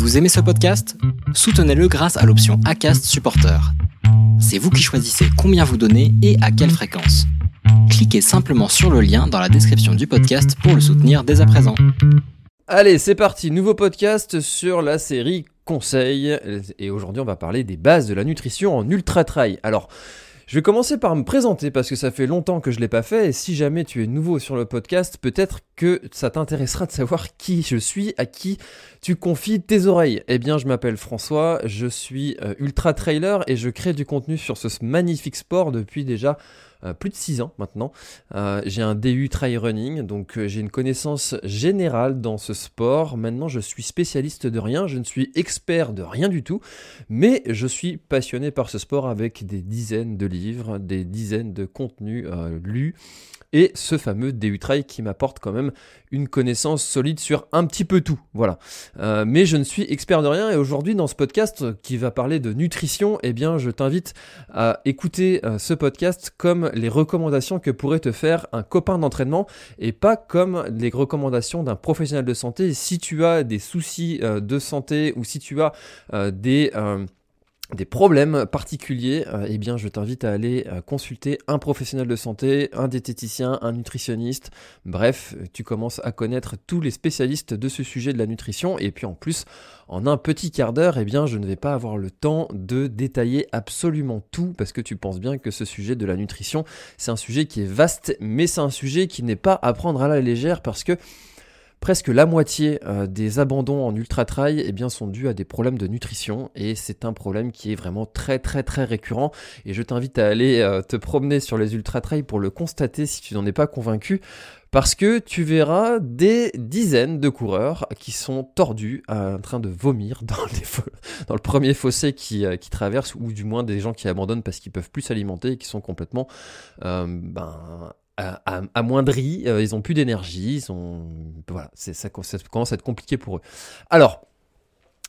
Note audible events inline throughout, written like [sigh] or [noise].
Vous aimez ce podcast? Soutenez-le grâce à l'option ACAST Supporter. C'est vous qui choisissez combien vous donnez et à quelle fréquence. Cliquez simplement sur le lien dans la description du podcast pour le soutenir dès à présent. Allez, c'est parti, nouveau podcast sur la série Conseil. Et aujourd'hui, on va parler des bases de la nutrition en ultra trail. Alors, je vais commencer par me présenter parce que ça fait longtemps que je ne l'ai pas fait et si jamais tu es nouveau sur le podcast, peut-être que ça t'intéressera de savoir [laughs] qui je suis, à qui tu confies tes oreilles. Eh bien, je m'appelle François, je suis euh, ultra trailer et je crée du contenu sur ce magnifique sport depuis déjà plus de 6 ans maintenant. Euh, j'ai un DU trail running, donc euh, j'ai une connaissance générale dans ce sport. Maintenant, je suis spécialiste de rien, je ne suis expert de rien du tout, mais je suis passionné par ce sport avec des dizaines de livres, des dizaines de contenus lus et ce fameux DU qui m'apporte quand même une connaissance solide sur un petit peu tout. Voilà. Euh, mais je ne suis expert de rien et aujourd'hui dans ce podcast qui va parler de nutrition, eh bien je t'invite à écouter euh, ce podcast comme les recommandations que pourrait te faire un copain d'entraînement et pas comme les recommandations d'un professionnel de santé. Si tu as des soucis euh, de santé ou si tu as des des problèmes particuliers, euh, eh bien, je t'invite à aller euh, consulter un professionnel de santé, un diététicien, un nutritionniste. Bref, tu commences à connaître tous les spécialistes de ce sujet de la nutrition. Et puis en plus, en un petit quart d'heure, eh bien, je ne vais pas avoir le temps de détailler absolument tout parce que tu penses bien que ce sujet de la nutrition, c'est un sujet qui est vaste, mais c'est un sujet qui n'est pas à prendre à la légère parce que Presque la moitié euh, des abandons en ultra trail eh bien, sont dus à des problèmes de nutrition. Et c'est un problème qui est vraiment très très très récurrent. Et je t'invite à aller euh, te promener sur les ultra trail pour le constater si tu n'en es pas convaincu. Parce que tu verras des dizaines de coureurs qui sont tordus en train de vomir [laughs] dans, dans le premier fossé qui, euh, qui, traverse ou du moins des gens qui abandonnent parce qu'ils peuvent plus s'alimenter et qui sont complètement ben, amoindris, euh, ils ont plus d'énergie, ils ont voilà, ça, ça commence à être compliqué pour eux. Alors,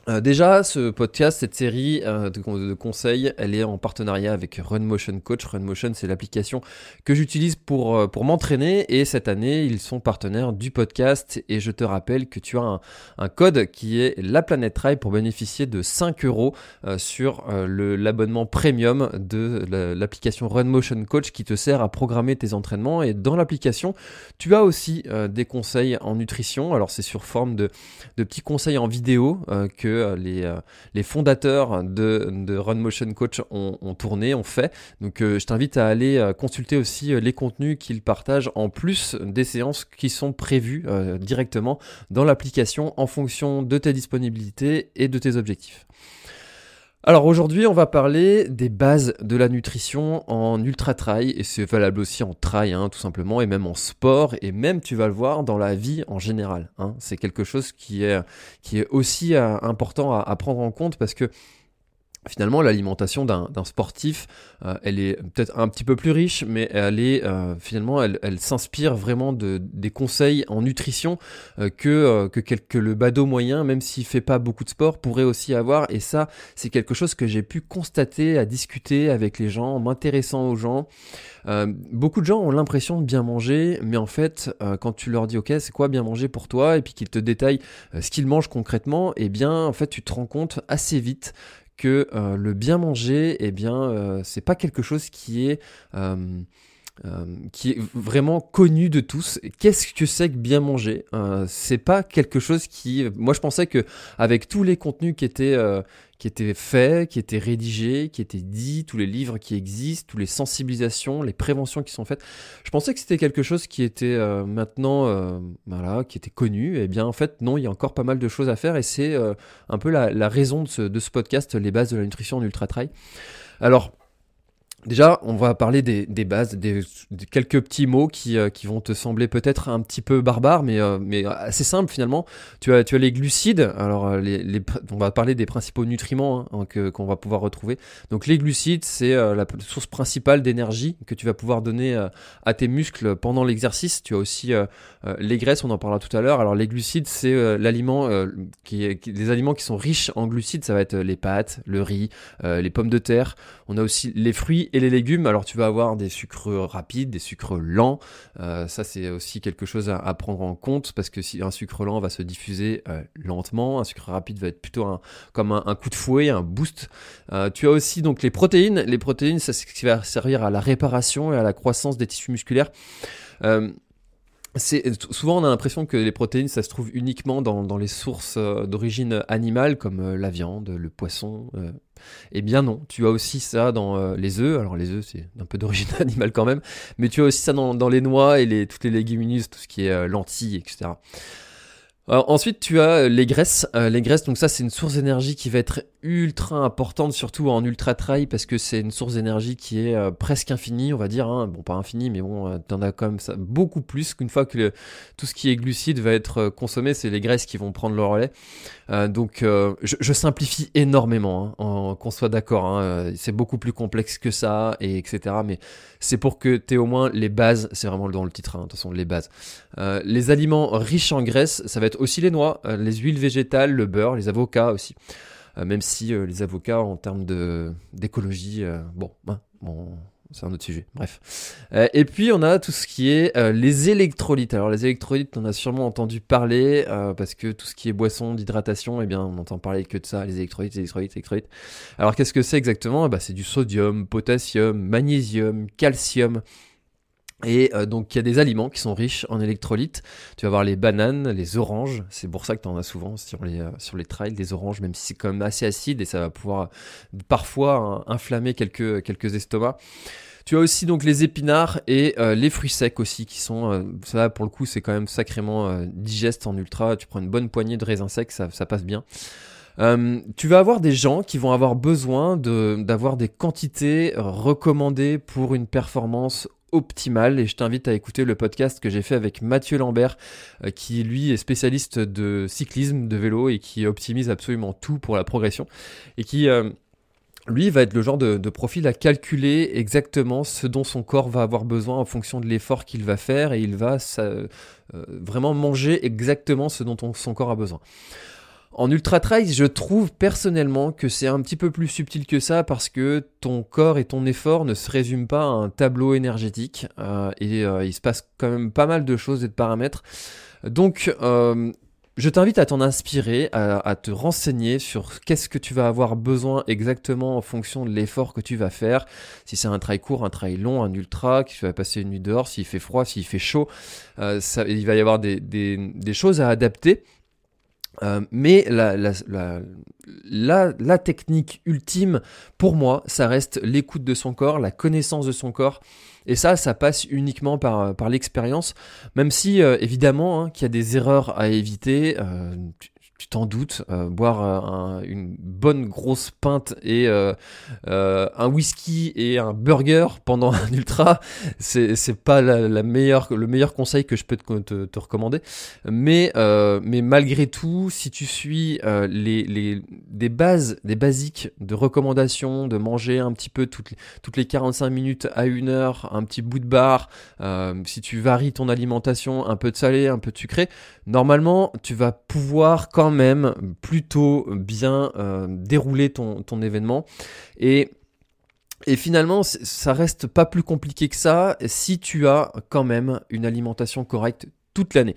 euh, déjà, ce podcast, cette série euh, de, conseils, elle est en partenariat avec Run Motion Coach. Run Motion, c'est l'application que j'utilise pour, euh, pour m'entraîner et cette année, ils sont partenaires du podcast et je te rappelle que tu as un, code qui est la planète Trail pour bénéficier de 5 euros sur l'abonnement premium de l'application Run Motion Coach qui te sert à programmer tes entraînements et dans l'application, tu as aussi des conseils en nutrition. Alors, c'est sur forme de, de petits conseils en vidéo que euh, les, euh, les fondateurs de, Run Motion Coach ont, tourné, ont fait. Donc euh, je t'invite à aller consulter aussi les contenus qu'ils partagent en plus des séances qui sont prévues directement dans l'application en fonction de tes disponibilités et de tes objectifs. Alors aujourd'hui, on va parler des bases de la nutrition en ultra trail et c'est valable aussi en trail, hein, tout simplement, et même en sport et même tu vas le voir dans la vie en général. Hein. C'est quelque chose qui est qui est aussi euh, important à, prendre en compte parce que Finalement, l'alimentation d'un sportif, euh, elle est peut-être un petit peu plus riche, mais elle est euh, finalement, elle, s'inspire vraiment de des conseils en nutrition euh, que que, le badaud moyen, même s'il fait pas beaucoup de sport, pourrait aussi avoir. Et ça, c'est quelque chose que j'ai pu constater, à discuter avec les gens, en m'intéressant aux gens. beaucoup de gens ont l'impression de bien manger, mais en fait, quand tu leur dis OK, c'est quoi bien manger pour toi, et puis qu'ils te détaillent ce qu'ils mangent concrètement, eh bien, en fait, tu te rends compte assez vite que euh, le bien manger, eh bien, euh, c'est pas quelque chose qui est euh, qui est vraiment connu de tous. Qu'est-ce que c'est que bien manger? C'est pas quelque chose qui. Moi, je pensais que avec tous les contenus qui étaient qui étaient faits, qui étaient rédigés, qui étaient dits, tous les livres qui existent, toutes les sensibilisations, les préventions qui sont faites. Je pensais que c'était quelque chose qui était euh, maintenant, euh, voilà, qui était connu. Et eh bien, en fait, non, il y a encore pas mal de choses à faire et c'est euh, un peu la, raison de ce, de ce, podcast, les bases de la nutrition en ultra trail. Alors, Déjà, on va parler des, bases, des, quelques petits mots qui, euh, qui vont te sembler peut-être un petit peu barbares, mais, euh, mais assez simple finalement. Tu as, tu as les glucides. Alors, euh, on va parler des principaux nutriments hein, que, qu'on va pouvoir retrouver. Donc, les glucides, c'est la source principale d'énergie que tu vas pouvoir donner à tes muscles pendant l'exercice. Tu as aussi les graisses, on en parlera tout à l'heure. Alors, les glucides, c'est l'aliment qui, est, les aliments qui sont riches en glucides. Ça va être les pâtes, le riz, les pommes de terre. On a aussi les fruits et les légumes, alors tu vas avoir des sucres rapides, des sucres lents. Euh, ça, c'est aussi quelque chose à, prendre en compte parce que si un sucre lent va se diffuser euh, lentement, un sucre rapide va être plutôt comme un, coup de fouet, un boost. tu as aussi donc les protéines. Les protéines, c'est ce qui va servir à la réparation et à la croissance des tissus musculaires souvent on a l'impression que les protéines ça se trouve uniquement dans, dans les sources euh, d'origine animale comme euh, la viande, le poisson. Euh. Eh bien non, tu as aussi ça dans les œufs. Alors les œufs c'est un peu d'origine [laughs] animale quand même, mais tu as aussi ça dans, dans les noix et les, toutes les légumineuses, tout ce qui est lentilles, etc. ensuite, tu as les graisses. les graisses, donc ça, c'est une source d'énergie qui va être ultra importante, surtout en ultra trail, parce que c'est une source d'énergie qui est euh, presque infinie, on va dire. Hein. Bon, pas infinie, mais bon, euh, t'en as quand même beaucoup plus qu'une fois que tout ce qui est glucide va être euh, consommé, c'est les graisses qui vont prendre le relais. donc, je, simplifie énormément, hein, qu'on soit d'accord. Hein. c'est beaucoup plus complexe que ça, et etc. Mais c'est pour que tu aies au moins les bases. C'est vraiment dans le titre, de toute façon, les bases. les aliments riches en graisses, ça va être aussi les noix, les huiles végétales, le beurre, les avocats aussi. Euh, même si euh, les avocats, en termes d'écologie, euh, bon, hein, bon c'est un autre sujet. Bref. et puis on a tout ce qui est les électrolytes. Alors les électrolytes, on a sûrement entendu parler parce que tout ce qui est boisson d'hydratation, eh bien on entend parler que de ça, les électrolytes, électrolytes, électrolytes. Alors qu'est-ce que c'est exactement? Eh ben, C'est du sodium, potassium, magnésium, calcium. Et euh, donc il y a des aliments qui sont riches en électrolytes. Tu vas avoir les bananes, les oranges. C'est pour ça que tu en as souvent sur les, euh, sur les trails, des oranges, même si c'est quand même assez acide et ça va pouvoir euh, parfois hein, inflammer quelques, quelques estomacs. Tu as aussi donc les épinards et les fruits secs aussi qui sont ça pour le coup c'est quand même sacrément digeste en ultra. Tu prends une bonne poignée de raisins secs, ça, ça passe bien. tu vas avoir des gens qui vont avoir besoin d'avoir des quantités recommandées pour une performance et je t'invite à écouter le podcast que j'ai fait avec Mathieu Lambert euh, qui lui est spécialiste de cyclisme, de vélo et qui optimise absolument tout pour la progression et qui euh, lui va être le genre de, profil à calculer exactement ce dont son corps va avoir besoin en fonction de l'effort qu'il va faire et il va euh, vraiment manger exactement ce dont son corps a besoin. En ultra trail, je trouve personnellement que c'est un petit peu plus subtil que ça parce que ton corps et ton effort ne se résument pas à un tableau énergétique euh, et euh, il se passe quand même pas mal de choses et de paramètres. Donc, euh, je t'invite à t'en inspirer, à, te renseigner sur qu'est-ce que tu vas avoir besoin exactement en fonction de l'effort que tu vas faire. Si c'est un trail court, un trail long, un ultra, que tu vas passer une nuit dehors, s'il fait froid, s'il fait chaud, ça, il va y avoir des, des choses à adapter euh, mais la, technique ultime, pour moi, ça reste l'écoute de son corps, la connaissance de son corps. Et ça, ça passe uniquement par, l'expérience, même si, euh, évidemment, hein, qu'il y a des erreurs à éviter. Euh, t'en doutes, euh, boire euh, une bonne grosse pinte et euh, un whisky et un burger pendant [laughs] un ultra, c'est, pas la, meilleure, le meilleur conseil que je peux te, recommander. Mais, mais malgré tout, si tu suis les, les, des bases, des basiques de recommandations, de manger un petit peu toutes, toutes les 45 minutes à une heure, un petit bout de bar, si tu varies ton alimentation, un peu de salé, un peu de sucré, normalement, tu vas pouvoir quand même plutôt bien euh, dérouler ton, ton événement. Et et finalement, ça reste pas plus compliqué que ça si tu as quand même une alimentation correcte toute l'année.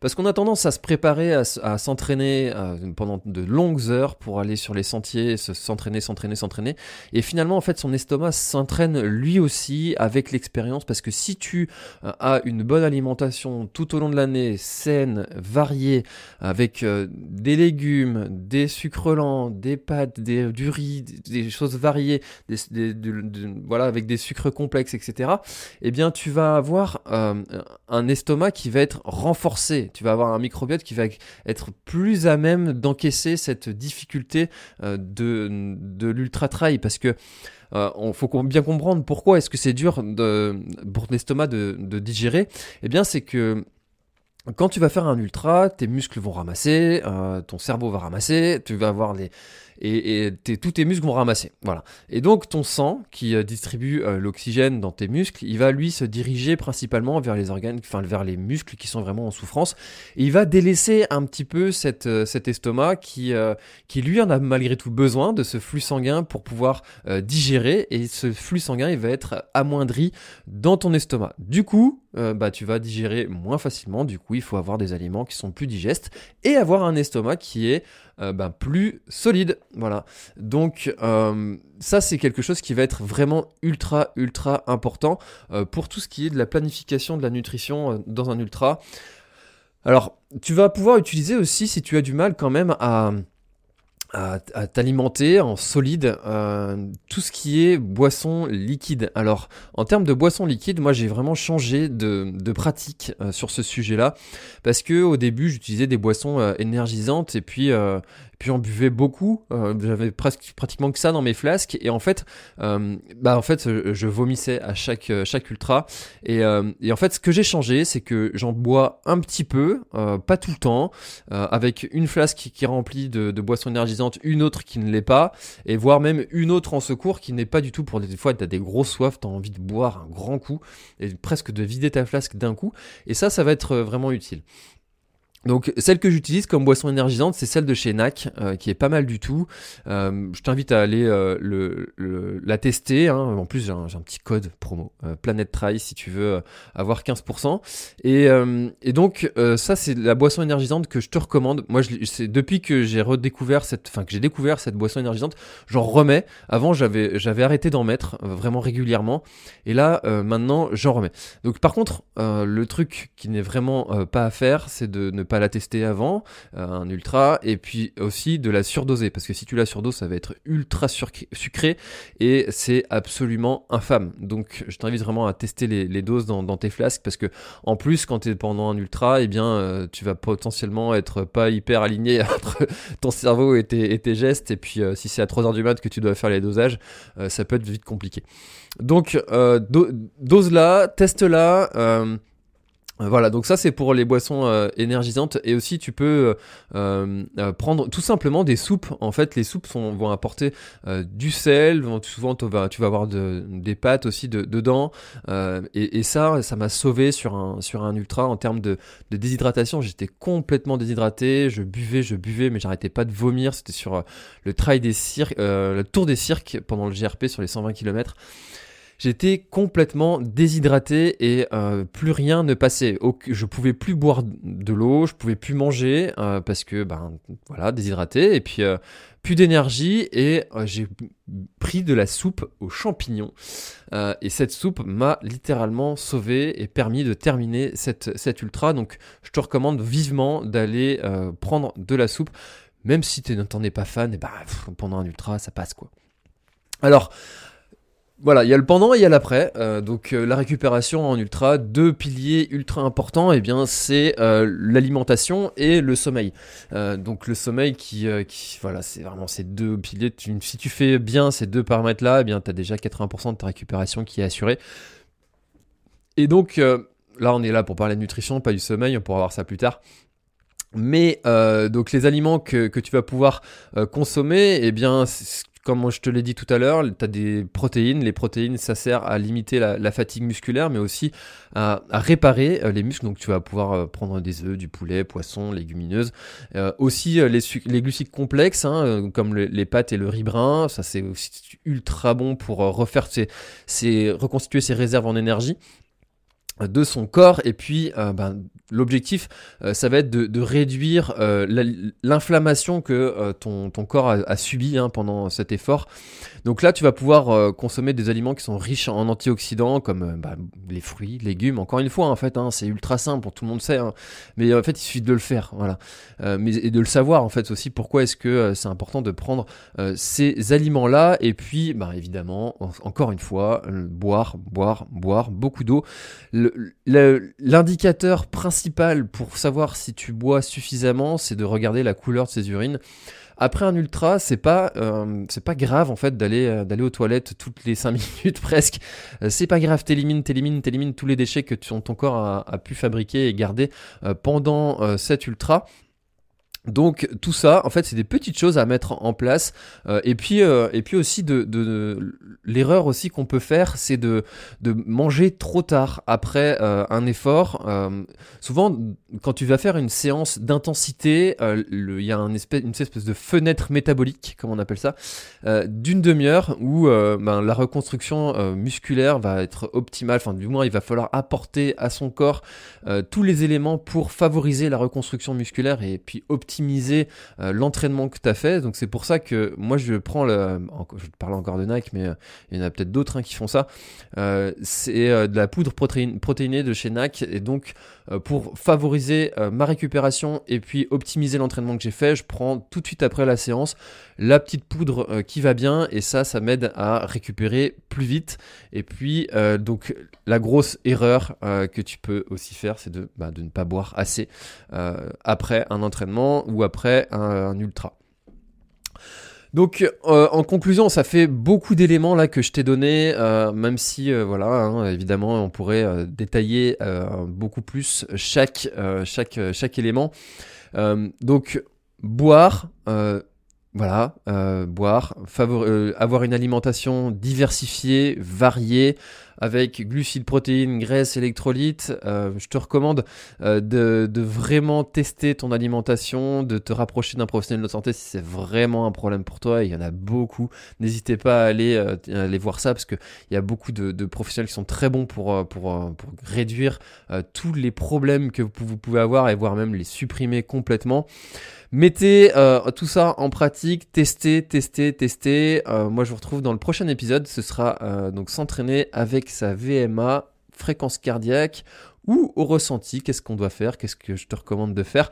Parce qu'on a tendance à se préparer, à, s'entraîner euh, pendant de longues heures pour aller sur les sentiers, s'entraîner, s'entraîner, s'entraîner. Et finalement, en fait, son estomac s'entraîne lui aussi avec l'expérience. Parce que si tu euh, as une bonne alimentation tout au long de l'année, saine, variée, avec euh, des légumes, des sucres lents, des pâtes, du riz, des, choses variées, voilà, avec des sucres complexes, etc., eh bien, tu vas avoir un estomac qui va être renforcé. Tu vas avoir un microbiote qui va être plus à même d'encaisser cette difficulté euh, de, de l'ultra trail parce que euh, on faut bien comprendre pourquoi est-ce que c'est dur de, pour l'estomac de, de digérer. Eh bien, c'est que quand tu vas faire un ultra, tes muscles vont ramasser, euh, ton cerveau va ramasser, tu vas avoir les et, tous tes muscles vont ramasser. Voilà. Et donc ton sang qui euh, distribue euh, l'oxygène dans tes muscles, il va lui se diriger principalement vers les organes, enfin vers les muscles qui sont vraiment en souffrance. Et il va délaisser un petit peu cette, cet estomac qui, qui lui en a malgré tout besoin de ce flux sanguin pour pouvoir digérer. Et ce flux sanguin, il va être amoindri dans ton estomac. Du coup, bah tu vas digérer moins facilement. Du coup, il faut avoir des aliments qui sont plus digestes et avoir un estomac qui est euh, ben, plus solide. Voilà. Donc euh, ça, c'est quelque chose qui va être vraiment ultra, ultra important euh, pour tout ce qui est de la planification de la nutrition dans un ultra. Alors, tu vas pouvoir utiliser aussi, si tu as du mal quand même à à, t'alimenter en solide euh, tout ce qui est boisson liquide. Alors en termes de boisson liquide, moi j'ai vraiment changé de, pratique euh, sur ce sujet-là parce que au début j'utilisais des boissons euh, énergisantes et puis puis on buvait beaucoup. Euh, j'avais presque pratiquement que ça dans mes flasques et en fait, euh, bah en fait, je vomissais à chaque euh, chaque ultra et, et en fait, ce que j'ai changé, c'est que j'en bois un petit peu, pas tout le temps, avec une flasque qui est remplie de, de boissons énergisantes, une autre qui ne l'est pas, et voire même une autre en secours qui n'est pas du tout pour des fois t'as des grosses soifs, t'as envie de boire un grand coup et presque de vider ta flasque d'un coup. Et ça, ça va être vraiment utile. Donc celle que j'utilise comme boisson énergisante, c'est celle de chez NAC, euh, qui est pas mal du tout. Euh, je t'invite à aller euh, la tester. Hein. En plus, j'ai un, petit code promo, Planet Try, si tu veux avoir 15%. Et, donc ça, c'est la boisson énergisante que je te recommande. Moi, c'est depuis que j'ai redécouvert cette, que j'ai découvert cette boisson énergisante, j'en remets. Avant, j'avais j'avais arrêté d'en mettre vraiment régulièrement, et là, maintenant, j'en remets. Donc par contre, le truc qui n'est vraiment pas à faire, c'est de ne pas la tester avant, euh, un ultra, et puis aussi de la surdoser, parce que si tu la surdoses, ça va être ultra sucré, et c'est absolument infâme. Donc je t'invite vraiment à tester les, doses dans, tes flasques, parce que en plus, quand tu es pendant un ultra, et eh bien, euh, tu vas potentiellement être pas hyper aligné [laughs] entre ton cerveau et tes, gestes, et puis euh, si c'est à 3h du mat que tu dois faire les dosages, ça peut être vite compliqué. Donc, dose là, teste là. Voilà, donc ça c'est pour les boissons euh, énergisantes et aussi tu peux euh, euh, prendre tout simplement des soupes. En fait, les soupes vont apporter du sel, souvent tu vas, avoir des pâtes aussi dedans et, ça, ça m'a sauvé sur un, sur un ultra en termes de, déshydratation. J'étais complètement déshydraté, je buvais, je buvais, mais j'arrêtais pas de vomir. C'était sur le trail des cirques, le tour des cirques pendant le GRP sur les 120 km. J'étais complètement déshydraté et euh, plus rien ne passait. Je pouvais plus boire de l'eau, je pouvais plus manger euh, parce que ben voilà déshydraté et puis euh, plus d'énergie et j'ai pris de la soupe aux champignons et cette soupe m'a littéralement sauvé et permis de terminer cette, ultra. Donc je te recommande vivement d'aller prendre de la soupe même si tu n'en es pas fan et ben pendant un ultra ça passe quoi. Alors, voilà, il y a le pendant et il y a l'après. Euh, donc euh, la récupération en ultra, deux piliers ultra importants, et eh bien c'est euh, l'alimentation et le sommeil. donc le sommeil qui, voilà, c'est vraiment ces deux piliers. si tu fais bien ces deux paramètres là, et eh bien tu as déjà 80% de ta récupération qui est assurée. Et donc là on est là pour parler de nutrition, pas du sommeil, on pourra voir ça plus tard. Mais donc les aliments que, que tu vas pouvoir consommer, eh bien comme je te l'ai dit tout à l'heure, tu as des protéines. Les protéines, ça sert à limiter la, fatigue musculaire, mais aussi à, réparer euh, les muscles. Donc tu vas pouvoir euh, prendre des œufs, du poulet, poisson, légumineuses. Euh, aussi les, glucides complexes, hein, comme les pâtes et le riz brun. Ça, c'est aussi ultra bon pour reconstituer ses réserves en énergie de son corps. Et puis euh, ben, l'objectif euh, ça va être de, réduire euh, l'inflammation que ton, corps a, subi hein, pendant cet effort. Donc là tu vas pouvoir consommer des aliments qui sont riches en antioxydants comme bah, les fruits légumes. Encore une fois en fait hein, c'est ultra simple tout le monde sait hein. mais en fait il suffit de le faire voilà. Et de le savoir en fait aussi pourquoi est-ce que c'est important de prendre ces aliments là et puis bah, évidemment encore une fois boire boire boire beaucoup d'eau l'indicateur principal pour savoir si tu bois suffisamment, c'est de regarder la couleur de ses urines. Après un ultra, c'est pas euh, grave en fait d'aller euh, d'aller aux toilettes toutes les 5 [laughs] minutes presque. Euh, c'est pas grave, t'élimines, t'élimines, t'élimines tous les déchets que ton, corps a, pu fabriquer et garder pendant cet ultra. Donc tout ça, en fait, c'est des petites choses à mettre en place. Euh, et puis, euh, et puis aussi de, de, l'erreur aussi qu'on peut faire, c'est de, de manger trop tard après euh, un effort. souvent, quand tu vas faire une séance d'intensité, il y a espèce, une espèce de fenêtre métabolique, comme on appelle ça, d'une demi-heure où ben, la reconstruction musculaire va être optimale. Enfin, du moins, il va falloir apporter à son corps tous les éléments pour favoriser la reconstruction musculaire et puis optimiser optimiser euh, l'entraînement que tu as fait. Donc c'est pour ça que moi je prends le. Je te parle encore de Nike, mais euh, il y en a peut-être d'autres hein, qui font ça. Euh, c'est de la poudre protéinée de chez Nike. Et donc pour favoriser ma récupération et puis optimiser l'entraînement que j'ai fait, je prends tout de suite après la séance la petite poudre qui va bien. Et ça, ça m'aide à récupérer plus vite. Et puis donc la grosse erreur que tu peux aussi faire, c'est de, bah, de ne pas boire assez après un entraînement ou après un, ultra. Donc euh, en conclusion, ça fait beaucoup d'éléments là que je t'ai donné, euh, même si euh, voilà, hein, évidemment, on pourrait détailler beaucoup plus chaque chaque chaque élément. donc boire, voilà, boire, avoir une alimentation diversifiée, variée avec glucides, protéines, graisses, électrolytes. Euh, je te recommande euh, de, vraiment tester ton alimentation, de te rapprocher d'un professionnel de santé si c'est vraiment un problème pour toi. Il y en a beaucoup. N'hésitez pas à aller, euh, voir ça parce qu'il y a beaucoup de, professionnels qui sont très bons pour, pour, pour réduire tous les problèmes que vous pouvez avoir et voire même les supprimer complètement. Mettez tout ça en pratique, testez, testez, testez. moi, je vous retrouve dans le prochain épisode. Ce sera donc s'entraîner avec sa VMA, fréquence cardiaque ou au ressenti. Qu'est-ce qu'on doit faire Qu'est-ce que je te recommande de faire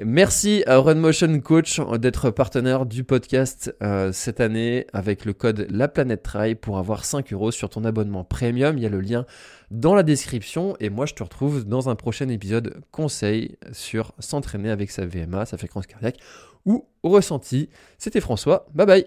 Merci à Run Motion Coach d'être partenaire du podcast euh, cette année avec le code La Planète Trail pour avoir 5 euros sur ton abonnement premium. Il y a le lien dans la description et moi je te retrouve dans un prochain épisode conseil sur s'entraîner avec sa VMA, sa fréquence cardiaque ou au ressenti. C'était François, bye bye